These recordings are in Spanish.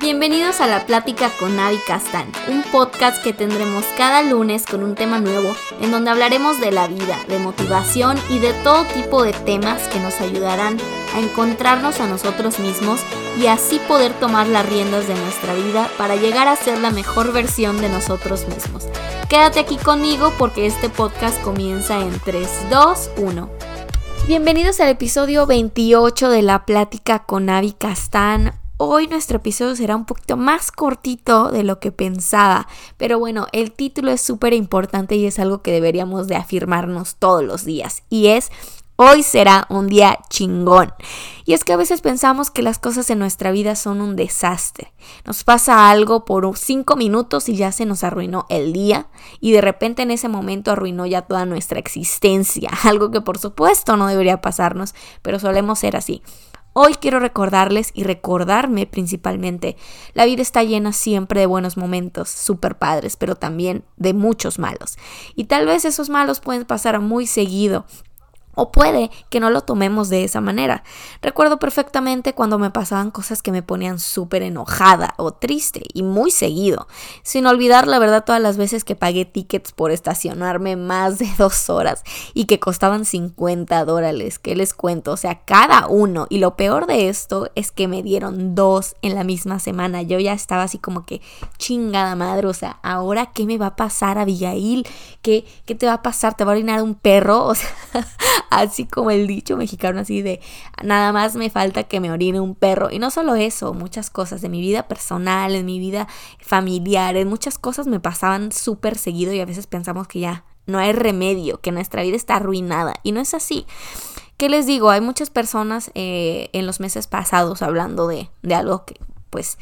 Bienvenidos a La Plática con Avi Castán, un podcast que tendremos cada lunes con un tema nuevo en donde hablaremos de la vida, de motivación y de todo tipo de temas que nos ayudarán a encontrarnos a nosotros mismos y así poder tomar las riendas de nuestra vida para llegar a ser la mejor versión de nosotros mismos. Quédate aquí conmigo porque este podcast comienza en 3, 2, 1. Bienvenidos al episodio 28 de La Plática con Avi Castán. Hoy nuestro episodio será un poquito más cortito de lo que pensaba, pero bueno, el título es súper importante y es algo que deberíamos de afirmarnos todos los días y es Hoy será un día chingón. Y es que a veces pensamos que las cosas en nuestra vida son un desastre. Nos pasa algo por cinco minutos y ya se nos arruinó el día. Y de repente en ese momento arruinó ya toda nuestra existencia. Algo que por supuesto no debería pasarnos, pero solemos ser así. Hoy quiero recordarles y recordarme principalmente, la vida está llena siempre de buenos momentos, súper padres, pero también de muchos malos. Y tal vez esos malos pueden pasar muy seguido o puede que no lo tomemos de esa manera. Recuerdo perfectamente cuando me pasaban cosas que me ponían súper enojada o triste y muy seguido. Sin olvidar la verdad todas las veces que pagué tickets por estacionarme más de dos horas y que costaban 50 dólares. ¿Qué les cuento? O sea, cada uno. Y lo peor de esto es que me dieron dos en la misma semana. Yo ya estaba así como que chingada madre. O sea, ¿ahora qué me va a pasar, Abigail? ¿Qué, qué te va a pasar? ¿Te va a orinar un perro? O sea así como el dicho mexicano, así de nada más me falta que me orine un perro. Y no solo eso, muchas cosas de mi vida personal, en mi vida familiar, en muchas cosas me pasaban súper seguido y a veces pensamos que ya no hay remedio, que nuestra vida está arruinada. Y no es así. ¿Qué les digo? Hay muchas personas eh, en los meses pasados hablando de, de algo que pues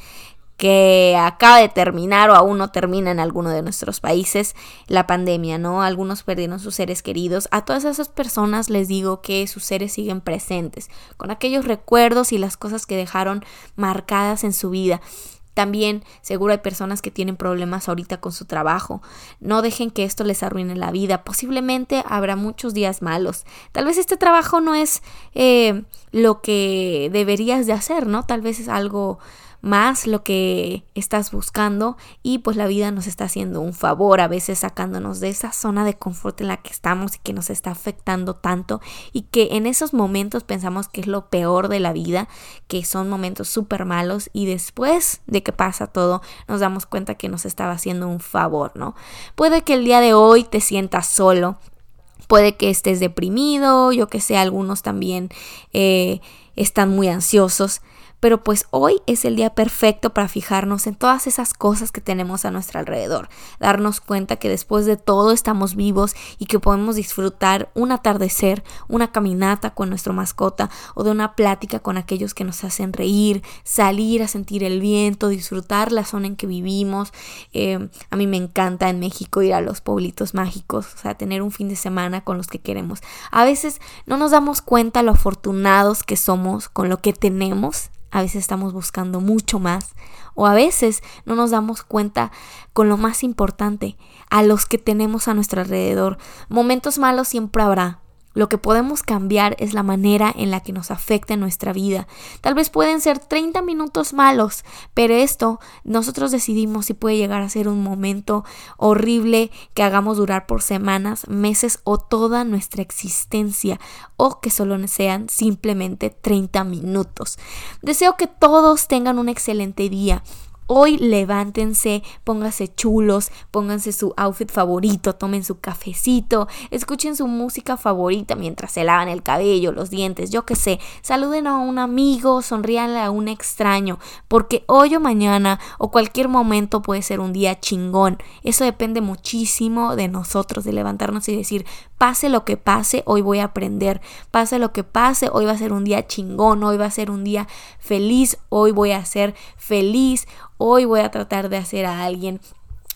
que acaba de terminar o aún no termina en alguno de nuestros países la pandemia, ¿no? Algunos perdieron sus seres queridos. A todas esas personas les digo que sus seres siguen presentes, con aquellos recuerdos y las cosas que dejaron marcadas en su vida. También seguro hay personas que tienen problemas ahorita con su trabajo. No dejen que esto les arruine la vida. Posiblemente habrá muchos días malos. Tal vez este trabajo no es eh, lo que deberías de hacer, ¿no? Tal vez es algo más lo que estás buscando y pues la vida nos está haciendo un favor a veces sacándonos de esa zona de confort en la que estamos y que nos está afectando tanto y que en esos momentos pensamos que es lo peor de la vida, que son momentos súper malos y después de que pasa todo nos damos cuenta que nos estaba haciendo un favor, ¿no? Puede que el día de hoy te sientas solo, puede que estés deprimido, yo que sé, algunos también eh, están muy ansiosos pero pues hoy es el día perfecto para fijarnos en todas esas cosas que tenemos a nuestro alrededor, darnos cuenta que después de todo estamos vivos y que podemos disfrutar un atardecer, una caminata con nuestra mascota o de una plática con aquellos que nos hacen reír, salir a sentir el viento, disfrutar la zona en que vivimos. Eh, a mí me encanta en México ir a los pueblitos mágicos, o sea, tener un fin de semana con los que queremos. A veces no nos damos cuenta lo afortunados que somos con lo que tenemos a veces estamos buscando mucho más o a veces no nos damos cuenta con lo más importante, a los que tenemos a nuestro alrededor. Momentos malos siempre habrá, lo que podemos cambiar es la manera en la que nos afecta nuestra vida. Tal vez pueden ser 30 minutos malos, pero esto nosotros decidimos si puede llegar a ser un momento horrible que hagamos durar por semanas, meses o toda nuestra existencia o que solo sean simplemente 30 minutos. Deseo que todos tengan un excelente día Hoy levántense, pónganse chulos, pónganse su outfit favorito, tomen su cafecito, escuchen su música favorita mientras se lavan el cabello, los dientes, yo qué sé, saluden a un amigo, sonríanle a un extraño, porque hoy o mañana o cualquier momento puede ser un día chingón. Eso depende muchísimo de nosotros, de levantarnos y decir, pase lo que pase, hoy voy a aprender, pase lo que pase, hoy va a ser un día chingón, hoy va a ser un día feliz, hoy voy a ser feliz hoy voy a tratar de hacer a alguien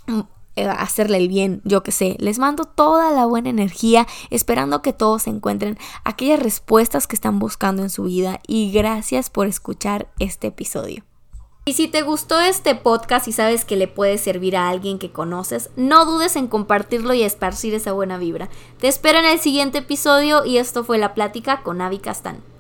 mm, eh, hacerle el bien, yo que sé. Les mando toda la buena energía, esperando que todos encuentren aquellas respuestas que están buscando en su vida y gracias por escuchar este episodio. Y si te gustó este podcast y sabes que le puede servir a alguien que conoces, no dudes en compartirlo y esparcir esa buena vibra. Te espero en el siguiente episodio y esto fue la plática con Avi Castán.